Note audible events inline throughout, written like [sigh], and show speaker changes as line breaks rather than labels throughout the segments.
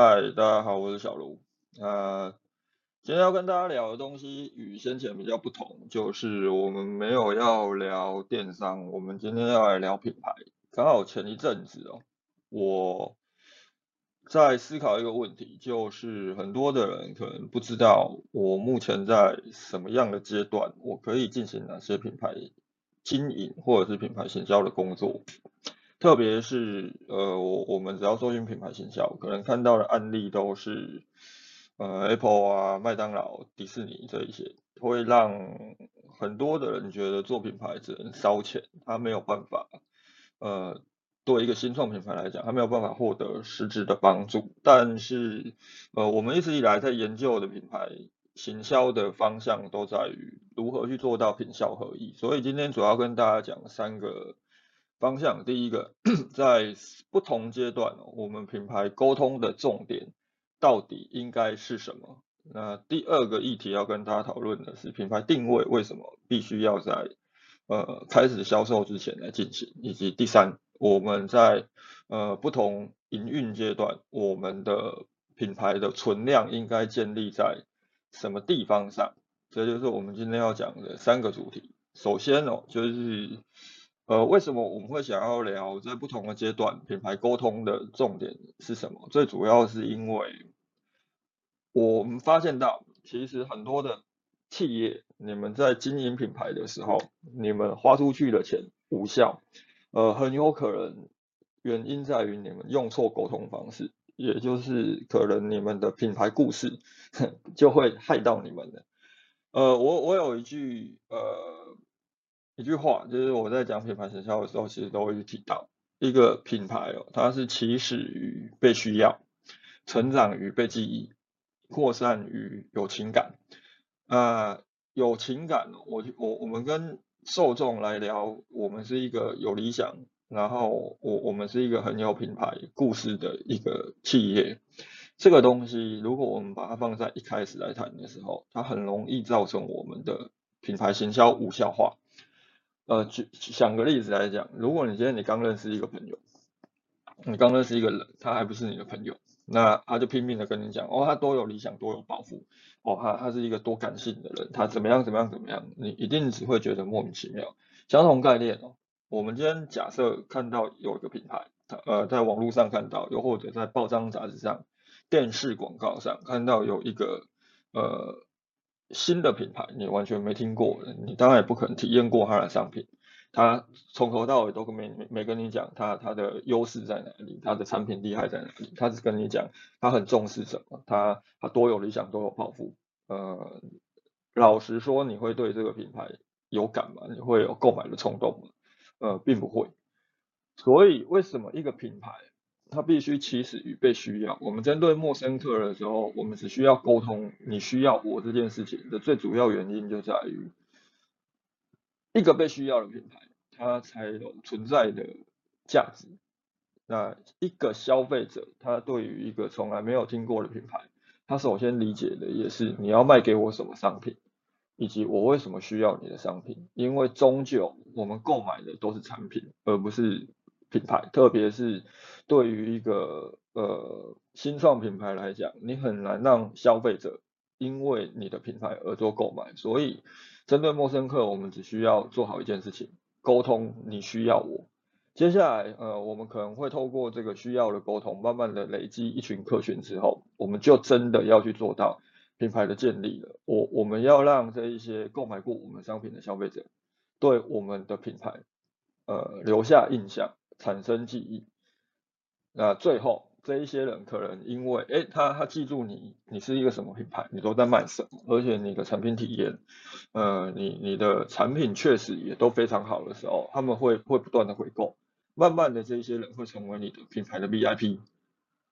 嗨，大家好，我是小卢。呃，今天要跟大家聊的东西与先前比较不同，就是我们没有要聊电商，我们今天要来聊品牌。刚好前一阵子哦，我在思考一个问题，就是很多的人可能不知道我目前在什么样的阶段，我可以进行哪些品牌经营或者是品牌行销的工作。特别是呃，我我们只要搜寻品牌形销，可能看到的案例都是呃 Apple 啊、麦当劳、迪士尼这一些，会让很多的人觉得做品牌只能烧钱，他没有办法呃，对一个新创品牌来讲，他没有办法获得实质的帮助。但是呃，我们一直以来在研究的品牌行销的方向都在于如何去做到品效合一，所以今天主要跟大家讲三个。方向第一个，在不同阶段，我们品牌沟通的重点到底应该是什么？那第二个议题要跟大家讨论的是品牌定位为什么必须要在呃开始销售之前来进行，以及第三，我们在呃不同营运阶段，我们的品牌的存量应该建立在什么地方上？这就是我们今天要讲的三个主题。首先哦，就是。呃，为什么我们会想要聊在不同的阶段品牌沟通的重点是什么？最主要是因为我们发现到，其实很多的企业，你们在经营品牌的时候，你们花出去的钱无效，呃，很有可能原因在于你们用错沟通方式，也就是可能你们的品牌故事 [laughs] 就会害到你们的。呃，我我有一句呃。一句话就是我在讲品牌营销的时候，其实都会提到一个品牌哦，它是起始于被需要，成长于被记忆，扩散于有情感。啊，有情感，我我我们跟受众来聊，我们是一个有理想，然后我我们是一个很有品牌故事的一个企业。这个东西，如果我们把它放在一开始来谈的时候，它很容易造成我们的品牌行销无效化。呃，举想个例子来讲，如果你今天你刚认识一个朋友，你刚认识一个人，他还不是你的朋友，那他就拼命的跟你讲，哦，他多有理想，多有抱负，哦，他他是一个多感性的人，他怎么样怎么样怎么样，你一定只会觉得莫名其妙。相同概念哦，我们今天假设看到有一个品牌，呃，在网络上看到，又或者在报章杂志上、电视广告上看到有一个，呃。新的品牌你完全没听过，你当然也不可能体验过它的商品。它从头到尾都没没没跟你讲它它的优势在哪里，它的产品厉害在哪里。它只跟你讲它很重视什么，它它多有理想，多有抱负。呃，老实说，你会对这个品牌有感吗？你会有购买的冲动吗？呃，并不会。所以为什么一个品牌？它必须起始于被需要。我们针对陌生客的时候，我们只需要沟通你需要我这件事情的最主要原因就在于，一个被需要的品牌，它才有存在的价值。那一个消费者，他对于一个从来没有听过的品牌，他首先理解的也是你要卖给我什么商品，以及我为什么需要你的商品。因为终究我们购买的都是产品，而不是。品牌，特别是对于一个呃新创品牌来讲，你很难让消费者因为你的品牌而做购买。所以，针对陌生客，我们只需要做好一件事情：沟通你需要我。接下来，呃，我们可能会透过这个需要的沟通，慢慢的累积一群客群之后，我们就真的要去做到品牌的建立了。我我们要让这一些购买过我们商品的消费者，对我们的品牌，呃，留下印象。产生记忆，那最后这一些人可能因为，哎，他他记住你，你是一个什么品牌，你都在卖什么，而且你的产品体验，呃，你你的产品确实也都非常好的时候，他们会会不断的回购，慢慢的这一些人会成为你的品牌的 VIP，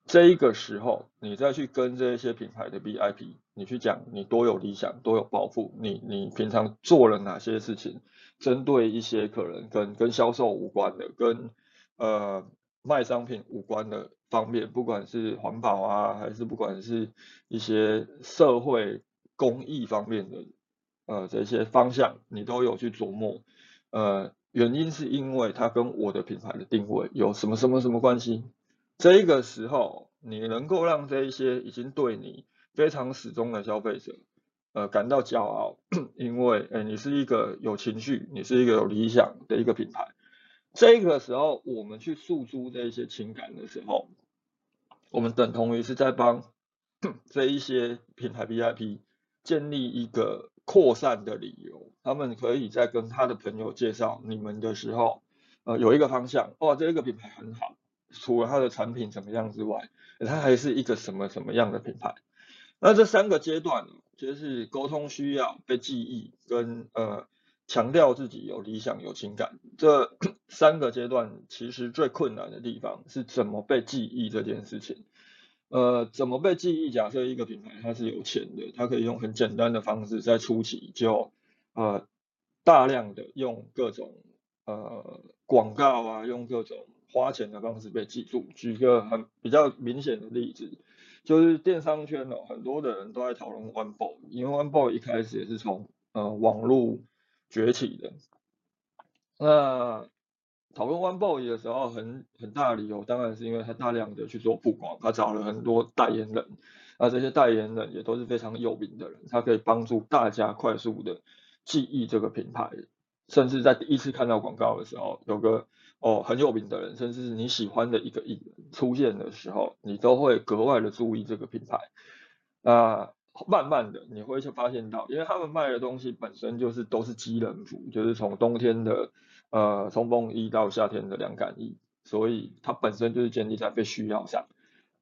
这一个时候，你再去跟这一些品牌的 VIP，你去讲你多有理想，多有抱负，你你平常做了哪些事情，针对一些可能跟跟销售无关的，跟呃，卖商品无关的方面，不管是环保啊，还是不管是一些社会公益方面的，呃，这些方向你都有去琢磨。呃，原因是因为它跟我的品牌的定位有什么什么什么关系？这个时候，你能够让这一些已经对你非常始终的消费者，呃，感到骄傲，[coughs] 因为，哎，你是一个有情绪，你是一个有理想的一个品牌。这个时候，我们去诉诸这些情感的时候，我们等同于是在帮 [clears throat] 这一些品牌 VIP 建立一个扩散的理由。他们可以在跟他的朋友介绍你们的时候，呃，有一个方向，哇，这个品牌很好。除了它的产品怎么样之外，它还是一个什么什么样的品牌？那这三个阶段，就是沟通需要被记忆，跟呃强调自己有理想有情感，这 [clears throat] 三个阶段其实最困难的地方是怎么被记忆这件事情。呃，怎么被记忆？假设一个品牌它是有钱的，它可以用很简单的方式在初期就呃大量的用各种呃广告啊，用各种。花钱的方式被记住。举个很比较明显的例子，就是电商圈哦，很多的人都在讨论 One Boy，因为 One Boy 一开始也是从呃网络崛起的。那讨论 One Boy 的时候，很很大的理由当然是因为他大量的去做曝光，他找了很多代言人，那这些代言人也都是非常有名的人，他可以帮助大家快速的记忆这个品牌，甚至在第一次看到广告的时候，有个。哦，很有名的人，甚至是你喜欢的一个艺人出现的时候，你都会格外的注意这个品牌。那慢慢的你会去发现到，因为他们卖的东西本身就是都是机能服，就是从冬天的呃冲锋衣到夏天的凉感衣，所以它本身就是建立在被需要上。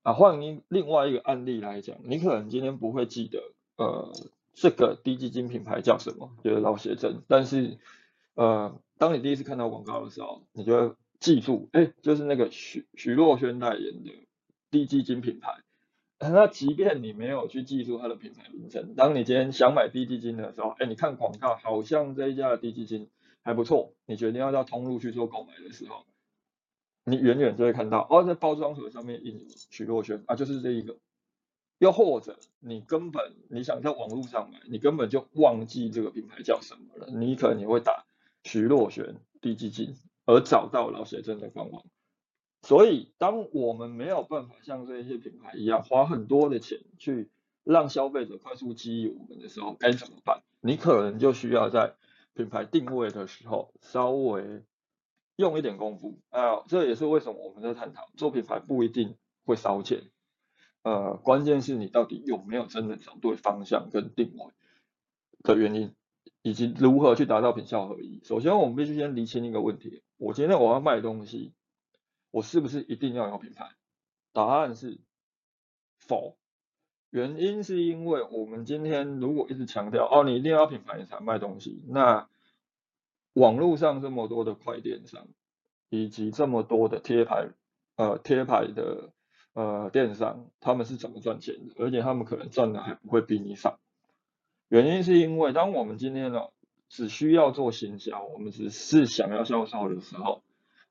啊，换另外一个案例来讲，你可能今天不会记得呃这个低基金品牌叫什么，就是老写真，但是呃。当你第一次看到广告的时候，你就会记住，哎，就是那个徐徐若瑄代言的低基金品牌。那即便你没有去记住它的品牌名称，当你今天想买低基金的时候，哎，你看广告好像这一家的低基金还不错，你决定要到通路去做购买的时候，你远远就会看到，哦，在包装盒上面印有徐若瑄啊，就是这一个。又或者你根本你想在网络上买，你根本就忘记这个品牌叫什么了，你可能你会打。徐若瑄低基金，而找到老写真的官网。所以，当我们没有办法像这些品牌一样花很多的钱去让消费者快速记忆我们的时候，该怎么办？你可能就需要在品牌定位的时候稍微用一点功夫。啊，这也是为什么我们在探讨做品牌不一定会烧钱。呃，关键是你到底有没有真的找对方向跟定位的原因。以及如何去达到品效合一。首先，我们必须先厘清一个问题：我今天我要卖东西，我是不是一定要有品牌？答案是否。原因是因为我们今天如果一直强调哦，你一定要品牌才卖东西，那网络上这么多的快电商，以及这么多的贴牌呃贴牌的呃电商，他们是怎么赚钱的？而且他们可能赚的还不会比你少。原因是因为，当我们今天呢只需要做行销，我们只是想要销售的时候，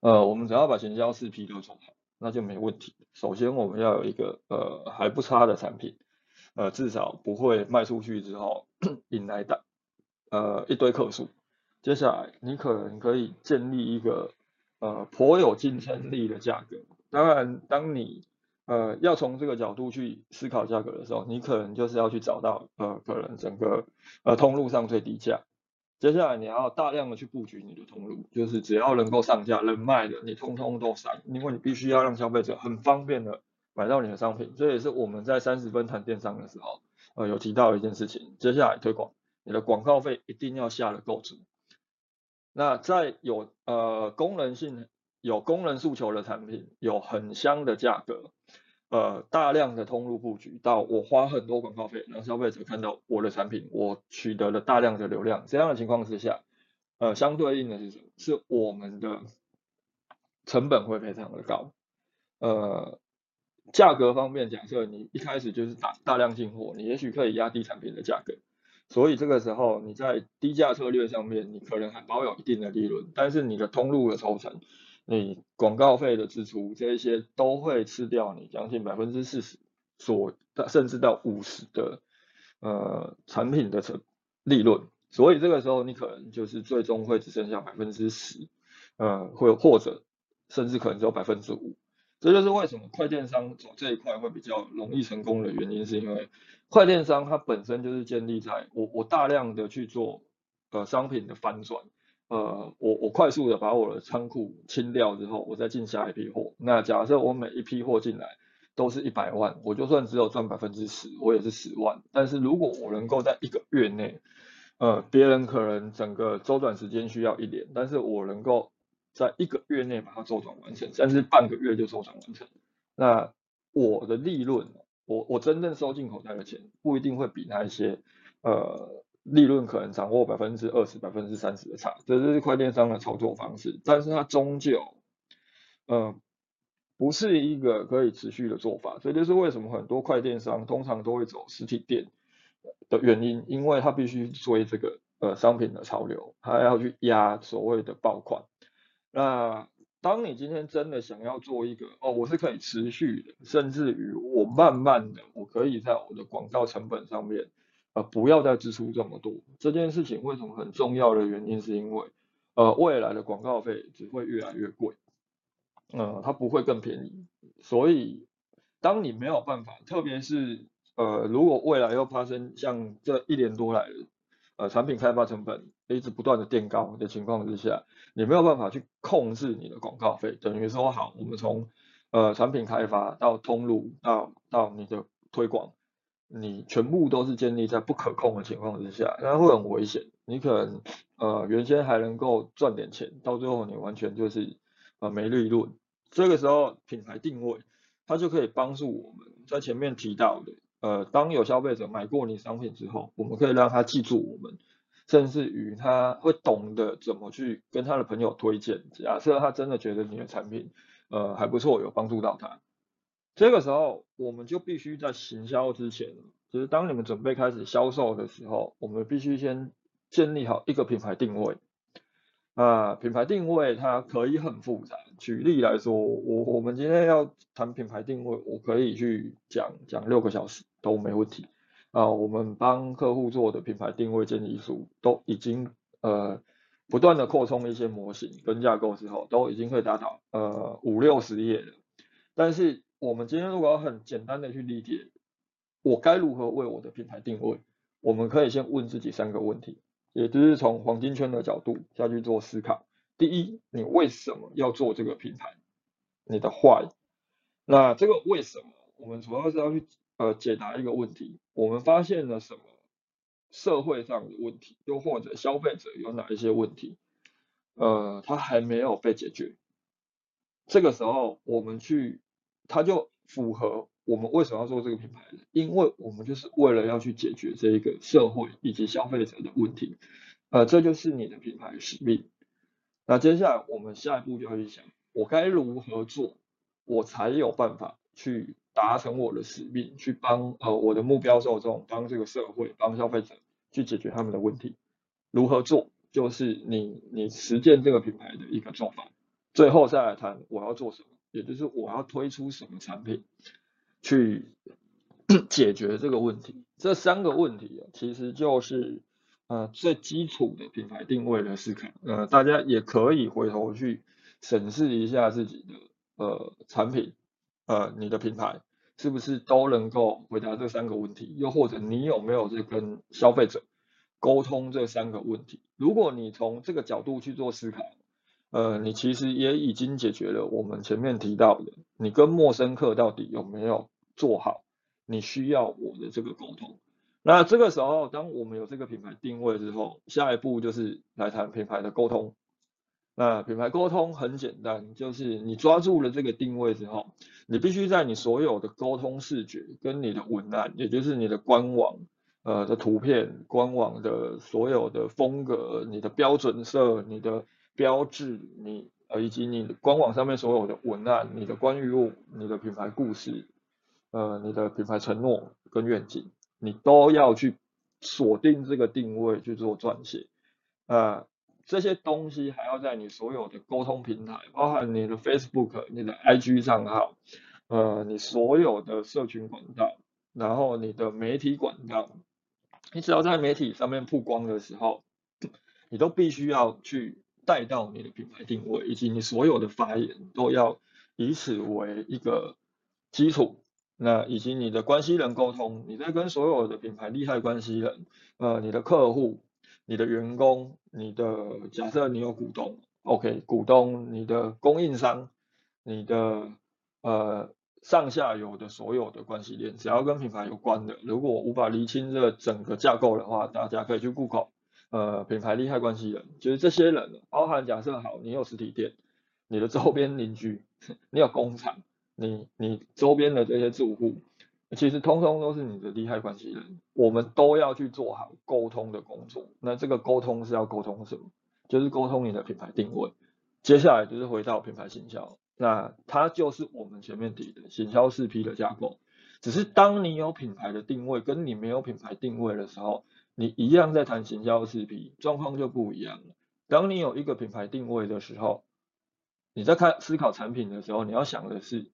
呃，我们只要把行销四 P 都做好，那就没问题。首先，我们要有一个呃还不差的产品，呃，至少不会卖出去之后引来大呃一堆客数。接下来，你可能可以建立一个呃颇有竞争力的价格。当然，当你呃，要从这个角度去思考价格的时候，你可能就是要去找到呃，可能整个呃通路上最低价。接下来你要大量的去布局你的通路，就是只要能够上架能卖的，你通通都上，因为你必须要让消费者很方便的买到你的商品。这也是我们在三十分谈电商的时候，呃，有提到一件事情。接下来推广，你的广告费一定要下的够足。那在有呃功能性。有功能诉求的产品，有很香的价格，呃，大量的通路布局，到我花很多广告费，让消费者看到我的产品，我取得了大量的流量，这样的情况之下，呃，相对应的是什么？是我们的成本会非常的高，呃，价格方面，假设你一开始就是打大量进货，你也许可以压低产品的价格，所以这个时候你在低价策略上面，你可能还保有一定的利润，但是你的通路的抽成。你广告费的支出，这一些都会吃掉你将近百分之四十，所甚至到五十的呃产品的成利润，所以这个时候你可能就是最终会只剩下百分之十，呃，或或者甚至可能只有百分之五。这就是为什么快电商走这一块会比较容易成功的原因，是因为快电商它本身就是建立在我我大量的去做呃商品的翻转，呃我我快速的把我的仓库清掉之后，我再进下一批货。那假设我每一批货进来都是一百万，我就算只有赚百分之十，我也是十万。但是如果我能够在一个月内，呃别人可能整个周转时间需要一年，但是我能够在一个月内把它周转完成，甚至半个月就周转完成，那我的利润。我我真正收进口袋的钱不一定会比那一些呃利润可能掌握百分之二十百分之三十的差，这是快电商的操作方式，但是它终究呃不是一个可以持续的做法，所以这是为什么很多快电商通常都会走实体店的原因，因为它必须追这个呃商品的潮流，它要去压所谓的爆款，那。当你今天真的想要做一个哦，我是可以持续的，甚至于我慢慢的，我可以在我的广告成本上面，呃，不要再支出这么多。这件事情为什么很重要的原因，是因为呃，未来的广告费只会越来越贵，呃，它不会更便宜。所以，当你没有办法，特别是呃，如果未来又发生像这一年多来的呃产品开发成本一直不断的垫高的情况之下。你没有办法去控制你的广告费，等于说好，我们从呃产品开发到通路到到你的推广，你全部都是建立在不可控的情况之下，那会很危险。你可能呃原先还能够赚点钱，到最后你完全就是呃没利润。这个时候品牌定位它就可以帮助我们在前面提到的，呃当有消费者买过你商品之后，我们可以让他记住我们。甚至于他会懂得怎么去跟他的朋友推荐。假设他真的觉得你的产品，呃还不错，有帮助到他，这个时候我们就必须在行销之前，就是当你们准备开始销售的时候，我们必须先建立好一个品牌定位。啊，品牌定位它可以很复杂。举例来说，我我们今天要谈品牌定位，我可以去讲讲六个小时都没问题。啊，我们帮客户做的品牌定位建议书都已经呃不断的扩充一些模型跟架构之后，都已经可以达到呃五六十页了。但是我们今天如果要很简单的去理解，我该如何为我的品牌定位，我们可以先问自己三个问题，也就是从黄金圈的角度下去做思考。第一，你为什么要做这个品牌？你的 why？那这个为什么，我们主要是要去。呃，解答一个问题，我们发现了什么社会上的问题，又或者消费者有哪一些问题，呃，他还没有被解决。这个时候，我们去，他就符合我们为什么要做这个品牌的，因为我们就是为了要去解决这一个社会以及消费者的问题，呃，这就是你的品牌使命。那接下来我们下一步就要去想，我该如何做，我才有办法去。达成我的使命，去帮呃我的目标受众，帮这个社会，帮消费者去解决他们的问题。如何做，就是你你实践这个品牌的一个做法。最后再来谈我要做什么，也就是我要推出什么产品去 [clears throat] 解决这个问题。这三个问题啊，其实就是呃最基础的品牌定位的思考。呃，大家也可以回头去审视一下自己的呃产品。呃，你的品牌是不是都能够回答这三个问题？又或者你有没有在跟消费者沟通这三个问题？如果你从这个角度去做思考，呃，你其实也已经解决了我们前面提到的，你跟陌生客到底有没有做好你需要我的这个沟通？那这个时候，当我们有这个品牌定位之后，下一步就是来谈品牌的沟通。那品牌沟通很简单，就是你抓住了这个定位之后，你必须在你所有的沟通视觉跟你的文案，也就是你的官网呃的图片、官网的所有的风格、你的标准色、你的标志、你呃以及你官网上面所有的文案、你的关于物、你的品牌故事、呃你的品牌承诺跟愿景，你都要去锁定这个定位去做撰写啊。这些东西还要在你所有的沟通平台，包含你的 Facebook、你的 IG 账号，呃，你所有的社群管道，然后你的媒体管道，你只要在媒体上面曝光的时候，你都必须要去带到你的品牌定位，以及你所有的发言都要以此为一个基础，那以及你的关系人沟通，你在跟所有的品牌利害关系人，呃，你的客户、你的员工、你的假设你有股东，OK，股东、你的供应商、你的呃上下游的所有的关系链，只要跟品牌有关的，如果无法厘清这整个架构的话，大家可以去报考呃，品牌利害关系人，就是这些人，包含假设好，你有实体店。你的周边邻居，[laughs] 你有工厂，你你周边的这些住户，其实通通都是你的利害关系人，我们都要去做好沟通的工作。那这个沟通是要沟通什么？就是沟通你的品牌定位。接下来就是回到品牌行销，那它就是我们前面提的行销四 P 的架构。只是当你有品牌的定位，跟你没有品牌定位的时候，你一样在谈行销四 P，状况就不一样了。当你有一个品牌定位的时候，你在看思考产品的时候，你要想的是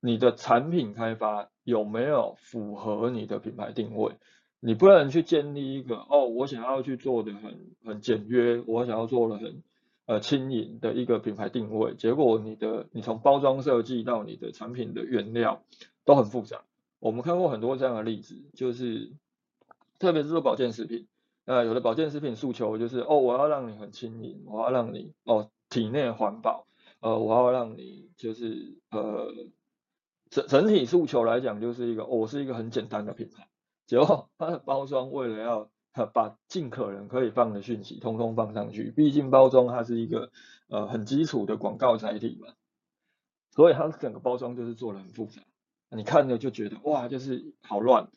你的产品开发有没有符合你的品牌定位。你不能去建立一个哦，我想要去做的很很简约，我想要做的很呃轻盈的一个品牌定位，结果你的你从包装设计到你的产品的原料都很复杂。我们看过很多这样的例子，就是特别是做保健食品，呃，有的保健食品诉求就是哦，我要让你很轻盈，我要让你哦体内环保。呃，我要让你就是呃整整体诉求来讲，就是一个我是一个很简单的品牌，结果它的包装为了要把尽可能可以放的讯息通通放上去，毕竟包装它是一个呃很基础的广告载体嘛，所以它整个包装就是做的很复杂，你看着就觉得哇，就是好乱，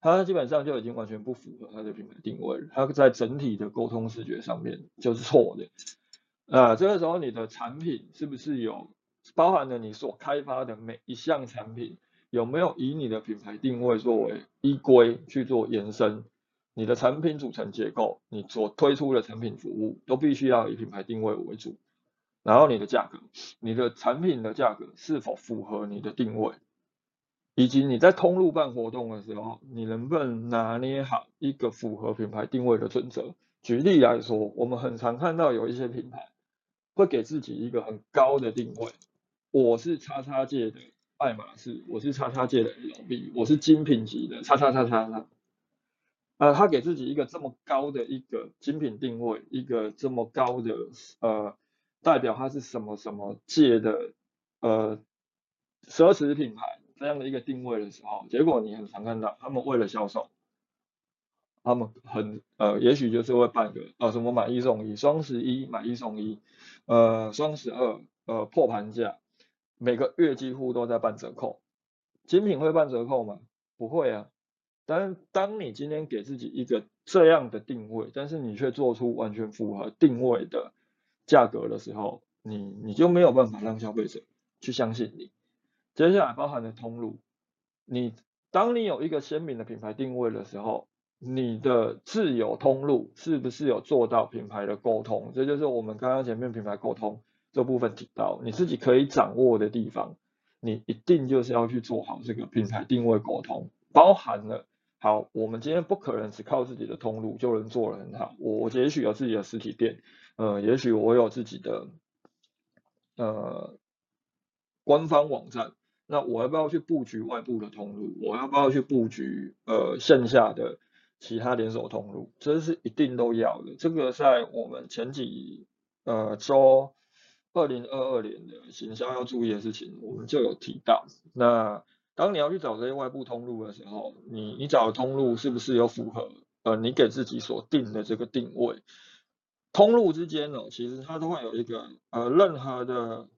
它基本上就已经完全不符合它的品牌定位，它在整体的沟通视觉上面就是错的。啊，这个时候你的产品是不是有包含了你所开发的每一项产品，有没有以你的品牌定位作为依归去做延伸？你的产品组成结构，你所推出的产品服务都必须要以品牌定位为主。然后你的价格，你的产品的价格是否符合你的定位？以及你在通路办活动的时候，你能不能拿捏好一个符合品牌定位的准则？举例来说，我们很常看到有一些品牌。会给自己一个很高的定位，我是叉叉界的爱马仕，我是叉叉界的 LV，我是精品级的叉叉叉叉叉。呃，他给自己一个这么高的一个精品定位，一个这么高的呃代表他是什么什么界的呃奢侈品牌这样的一个定位的时候，结果你很常看到他们为了销售。他们很呃，也许就是会办个呃什么买一送一，双十一买一送一，呃双十二呃破盘价，每个月几乎都在办折扣。精品会办折扣吗？不会啊。但是当你今天给自己一个这样的定位，但是你却做出完全符合定位的价格的时候，你你就没有办法让消费者去相信你。接下来包含的通路，你当你有一个鲜明的品牌定位的时候。你的自有通路是不是有做到品牌的沟通？这就是我们刚刚前面品牌沟通这部分提到，你自己可以掌握的地方，你一定就是要去做好这个品牌定位沟通，包含了好，我们今天不可能只靠自己的通路就能做得很好，我也许有自己的实体店，呃，也许我有自己的呃官方网站，那我要不要去布局外部的通路？我要不要去布局呃线下的？其他连锁通路，这是一定都要的。这个在我们前几呃周二零二二年的行销要注意的事情，我们就有提到。那当你要去找这些外部通路的时候，你你找的通路是不是有符合呃你给自己所定的这个定位？通路之间呢，其实它都会有一个呃任何的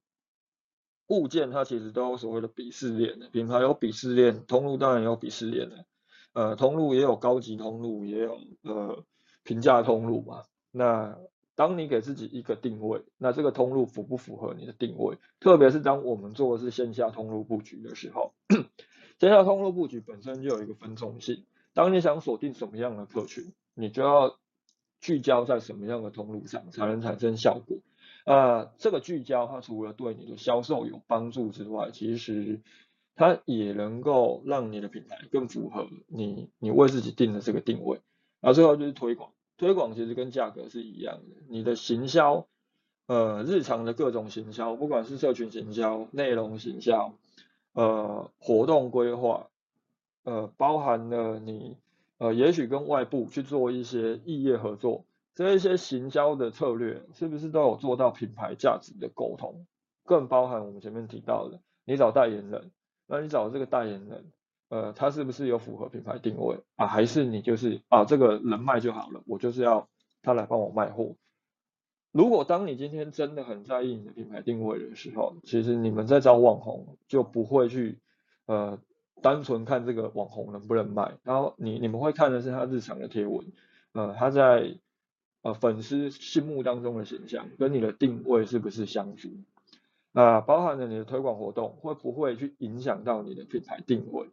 物件，它其实都有所谓的鄙视链的。品牌有鄙视链，通路当然有鄙视链的。呃，通路也有高级通路，也有呃平价通路嘛。那当你给自己一个定位，那这个通路符不符合你的定位？特别是当我们做的是线下通路布局的时候，线下通路布局本身就有一个分众性。当你想锁定什么样的客群，你就要聚焦在什么样的通路上，才能产生效果。啊，这个聚焦它除了对你的销售有帮助之外，其实。它也能够让你的品牌更符合你你为自己定的这个定位，然后最后就是推广，推广其实跟价格是一样的，你的行销，呃日常的各种行销，不管是社群行销、内容行销，呃活动规划，呃包含了你呃也许跟外部去做一些异业合作，这一些行销的策略是不是都有做到品牌价值的沟通？更包含我们前面提到的，你找代言人，那你找这个代言人。呃，他是不是有符合品牌定位啊？还是你就是啊，这个人脉就好了，我就是要他来帮我卖货。如果当你今天真的很在意你的品牌定位的时候，其实你们在招网红就不会去呃单纯看这个网红能不能卖，然后你你们会看的是他日常的贴文，呃，他在呃粉丝心目当中的形象跟你的定位是不是相符？啊，包含了你的推广活动会不会去影响到你的品牌定位？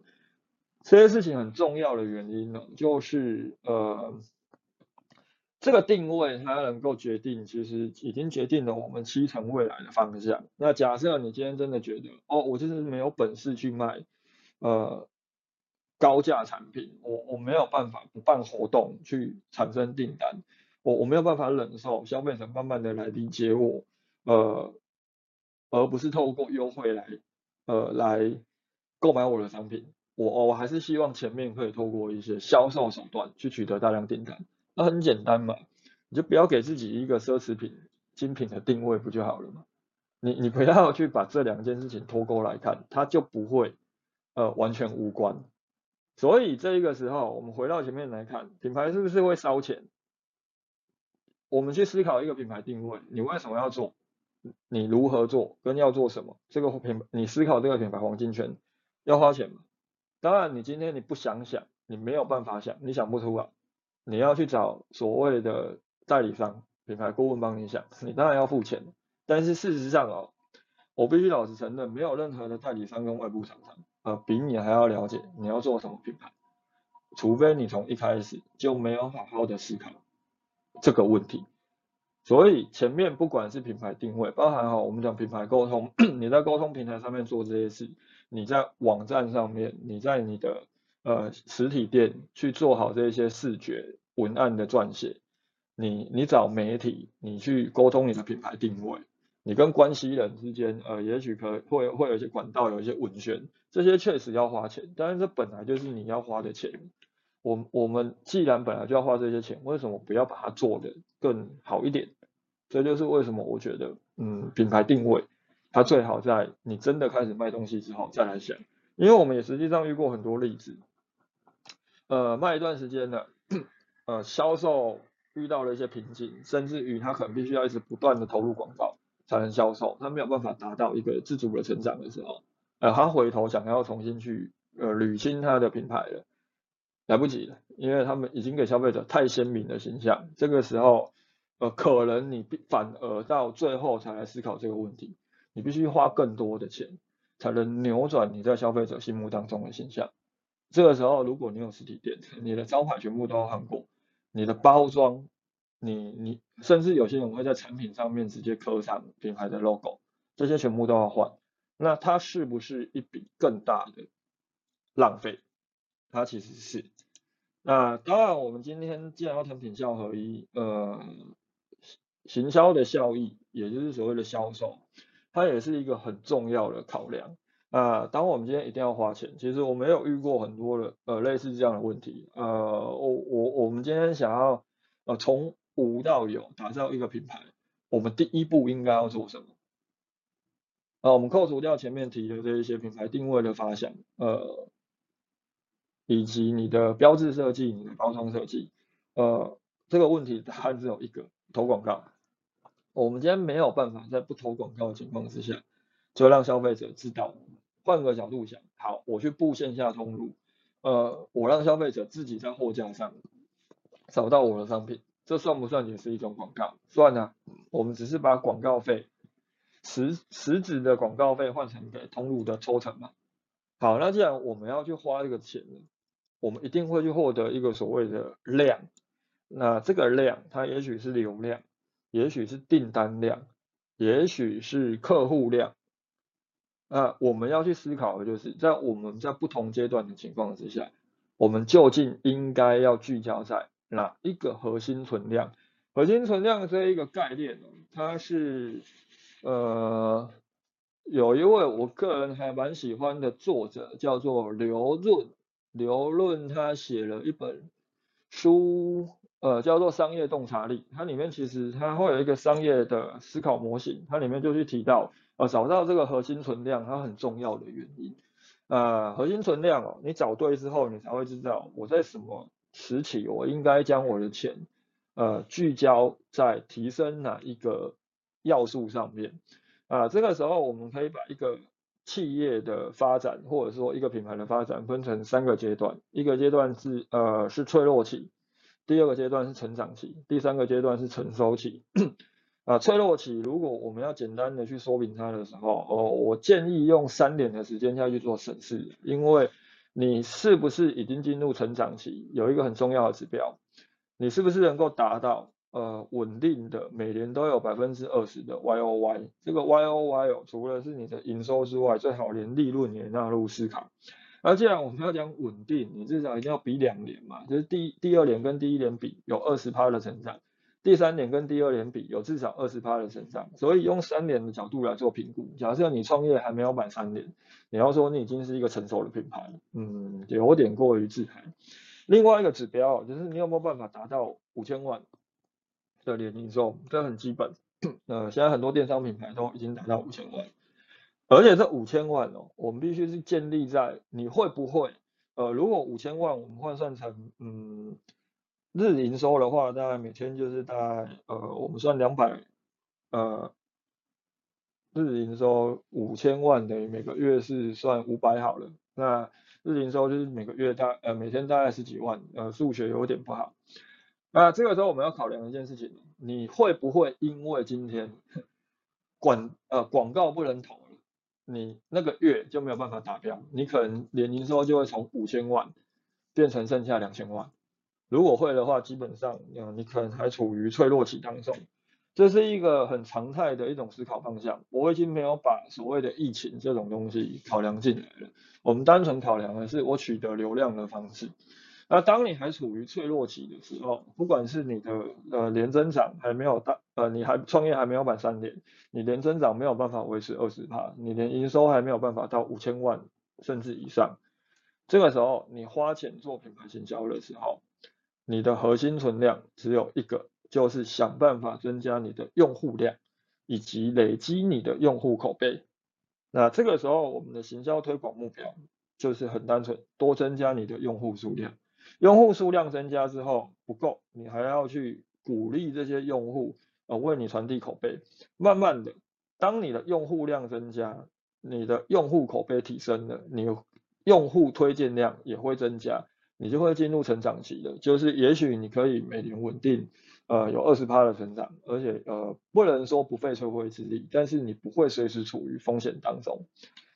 这些事情很重要的原因呢，就是呃，这个定位它能够决定，其实已经决定了我们七成未来的方向。那假设你今天真的觉得，哦，我就是没有本事去卖呃高价产品，我我没有办法不办活动去产生订单，我我没有办法忍受消费者慢慢的来理解我，呃，而不是透过优惠来呃来购买我的商品。我我还是希望前面可以透过一些销售手段去取得大量订单，那很简单嘛，你就不要给自己一个奢侈品精品的定位不就好了吗？你你不要去把这两件事情脱钩来看，它就不会呃完全无关。所以这一个时候，我们回到前面来看，品牌是不是会烧钱？我们去思考一个品牌定位，你为什么要做？你如何做？跟要做什么？这个品你思考这个品牌黄金圈要花钱吗？当然，你今天你不想想，你没有办法想，你想不出来，你要去找所谓的代理商、品牌顾问帮你想，你当然要付钱。但是事实上哦，我必须老实承认，没有任何的代理商跟外部厂商，呃，比你还要了解你要做什么品牌，除非你从一开始就没有好好的思考这个问题。所以前面不管是品牌定位，包含哈我们讲品牌沟通，[clears throat] 你在沟通平台上面做这些事。你在网站上面，你在你的呃实体店去做好这些视觉文案的撰写，你你找媒体，你去沟通你的品牌定位，你跟关系人之间，呃，也许可会会有一些管道，有一些文宣，这些确实要花钱，但是这本来就是你要花的钱。我我们既然本来就要花这些钱，为什么不要把它做的更好一点？这就是为什么我觉得，嗯，品牌定位。它最好在你真的开始卖东西之后再来想，因为我们也实际上遇过很多例子，呃，卖一段时间了，呃，销售遇到了一些瓶颈，甚至于他可能必须要一直不断的投入广告才能销售，他没有办法达到一个自主的成长的时候，呃，他回头想要重新去呃捋清他的品牌了，来不及了，因为他们已经给消费者太鲜明的形象，这个时候，呃，可能你反而到最后才来思考这个问题。你必须花更多的钱，才能扭转你在消费者心目当中的形象。这个时候，如果你有实体店，你的招牌全部都要换过，你的包装，你你甚至有些人会在产品上面直接刻上品牌的 logo，这些全部都要换。那它是不是一笔更大的浪费？它其实是。那当然，我们今天既然要谈品效合一，呃，行销的效益，也就是所谓的销售。它也是一个很重要的考量啊。当我们今天一定要花钱，其实我没有遇过很多的呃类似这样的问题。呃，我我我们今天想要呃从无到有打造一个品牌，我们第一步应该要做什么？啊，我们扣除掉前面提的这一些品牌定位的发想，呃，以及你的标志设计、你的包装设计，呃，这个问题答案只有一个：投广告。我们今天没有办法在不投广告的情况之下，就让消费者知道。换个角度想，好，我去布线下通路，呃，我让消费者自己在货架上找到我的商品，这算不算也是一种广告？算啊，我们只是把广告费实实质的广告费换成给通路的抽成嘛。好，那既然我们要去花这个钱，我们一定会去获得一个所谓的量，那这个量它也许是流量。也许是订单量，也许是客户量，那我们要去思考的就是，在我们在不同阶段的情况之下，我们究竟应该要聚焦在哪一个核心存量？核心存量这一个概念呢，他是呃有一位我个人还蛮喜欢的作者，叫做刘润。刘润他写了一本书，呃，叫做《商业洞察力》。它里面其实它会有一个商业的思考模型，它里面就去提到，呃，找到这个核心存量它很重要的原因。呃，核心存量哦，你找对之后，你才会知道我在什么时期我应该将我的钱，呃，聚焦在提升哪一个要素上面。啊，这个时候我们可以把一个企业的发展，或者说一个品牌的发展，分成三个阶段。一个阶段是呃是脆弱期，第二个阶段是成长期，第三个阶段是成熟期。啊，脆弱期，如果我们要简单的去说明它的时候，哦，我建议用三年的时间下去做审视，因为你是不是已经进入成长期，有一个很重要的指标，你是不是能够达到呃稳定的每年都有百分之二十的 Y O Y，这个 Y O Y 哦，除了是你的营收之外，最好连利润也纳入思考。而既然我们要讲稳定，你至少一定要比两年嘛，就是第第二年跟第一年比有二十趴的成长。第三年跟第二年比有至少二十趴的成长，所以用三年的角度来做评估。假设你创业还没有满三年，你要说你已经是一个成熟的品牌，嗯，有点过于自嗨。另外一个指标就是你有没有办法达到五千万的年营收，这很基本。[clears throat] 呃，现在很多电商品牌都已经达到五千万，而且这五千万哦，我们必须是建立在你会不会，呃，如果五千万我们换算成，嗯。日营收的话，大概每天就是大概呃，我们算两百，呃，日营收五千万等于每个月是算五百好了。那日营收就是每个月大呃每天大概十几万，呃数学有点不好。那这个时候我们要考量一件事情，你会不会因为今天广呃广告不能投了，你那个月就没有办法达标，你可能年营收就会从五千万变成剩下两千万。如果会的话，基本上，嗯，你可能还处于脆弱期当中，这是一个很常态的一种思考方向。我已经没有把所谓的疫情这种东西考量进来了，我们单纯考量的是我取得流量的方式。那当你还处于脆弱期的时候，不管是你的呃年增长还没有到，呃，你还创业还没有满三年，你年增长没有办法维持二十趴，你连营收还没有办法到五千万甚至以上，这个时候你花钱做品牌营销的时候。你的核心存量只有一个，就是想办法增加你的用户量，以及累积你的用户口碑。那这个时候，我们的行销推广目标就是很单纯，多增加你的用户数量。用户数量增加之后不够，你还要去鼓励这些用户，呃，为你传递口碑。慢慢的，当你的用户量增加，你的用户口碑提升了，你用户推荐量也会增加。你就会进入成长期的，就是也许你可以每年稳定，呃，有二十趴的成长，而且呃，不能说不费吹灰之力，但是你不会随时处于风险当中，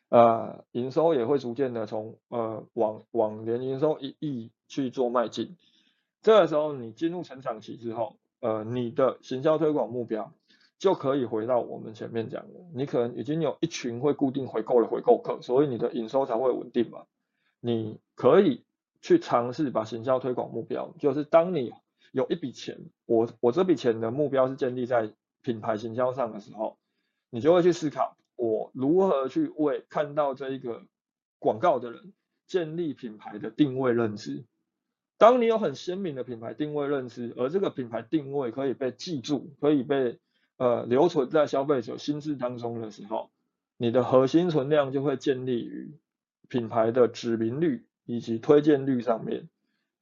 呃，营收也会逐渐的从呃往往年营收一亿去做迈进，这个时候你进入成长期之后，呃，你的行销推广目标就可以回到我们前面讲的，你可能已经有一群会固定回购的回购客，所以你的营收才会稳定嘛，你可以。去尝试把行销推广目标，就是当你有一笔钱，我我这笔钱的目标是建立在品牌行销上的时候，你就会去思考我如何去为看到这一个广告的人建立品牌的定位认知。当你有很鲜明的品牌定位认知，而这个品牌定位可以被记住，可以被呃留存在消费者心智当中的时候，你的核心存量就会建立于品牌的指名率。以及推荐率上面，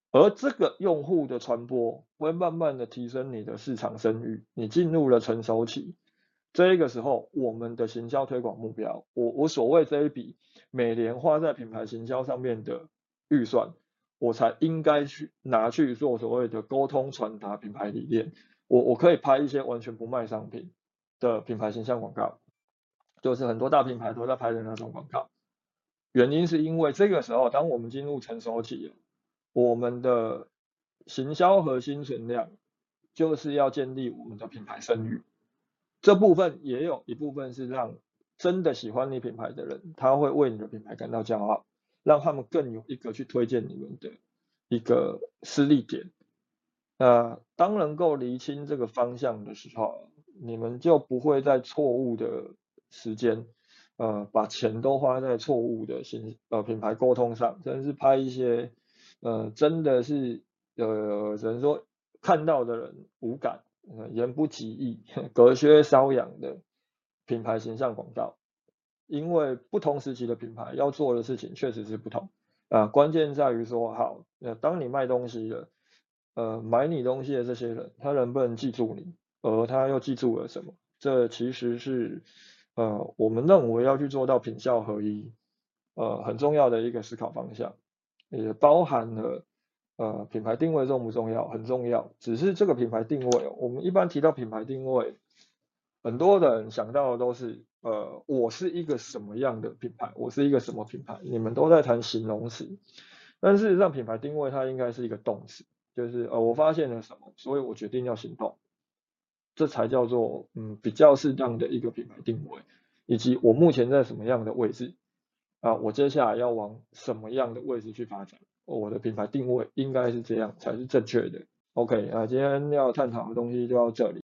而这个用户的传播会慢慢的提升你的市场声誉，你进入了成熟期，这个时候，我们的行销推广目标，我我所谓这一笔每年花在品牌行销上面的预算，我才应该去拿去做所谓的沟通传达品牌理念，我我可以拍一些完全不卖商品的品牌形象广告，就是很多大品牌都在拍的那种广告。原因是因为这个时候，当我们进入成熟期，我们的行销核心存量就是要建立我们的品牌声誉。这部分也有一部分是让真的喜欢你品牌的人，他会为你的品牌感到骄傲，让他们更有一个去推荐你们的一个私利点。那当能够厘清这个方向的时候，你们就不会在错误的时间，呃，把钱都花在错误的形呃品牌沟通上，甚至是拍一些呃真的是呃只能说看到的人无感，言不及义，[laughs] 隔靴搔痒的品牌形象广告。因为不同时期的品牌要做的事情确实是不同啊，关键在于说好，呃，当你卖东西的，呃，买你东西的这些人，他能不能记住你，而他又记住了什么？这其实是呃，我们认为要去做到品效合一，呃，很重要的一个思考方向，也包含了呃品牌定位重不重要？很重要，只是这个品牌定位，我们一般提到品牌定位，很多人想到的都是。呃，我是一个什么样的品牌？我是一个什么品牌？你们都在谈形容词，但事实上品牌定位它应该是一个动词，就是呃我发现了什么，所以我决定要行动，这才叫做嗯比较适当的一个品牌定位，以及我目前在什么样的位置啊，我接下来要往什么样的位置去发展，我的品牌定位应该是这样才是正确的。OK 啊，今天要探讨的东西就到这里。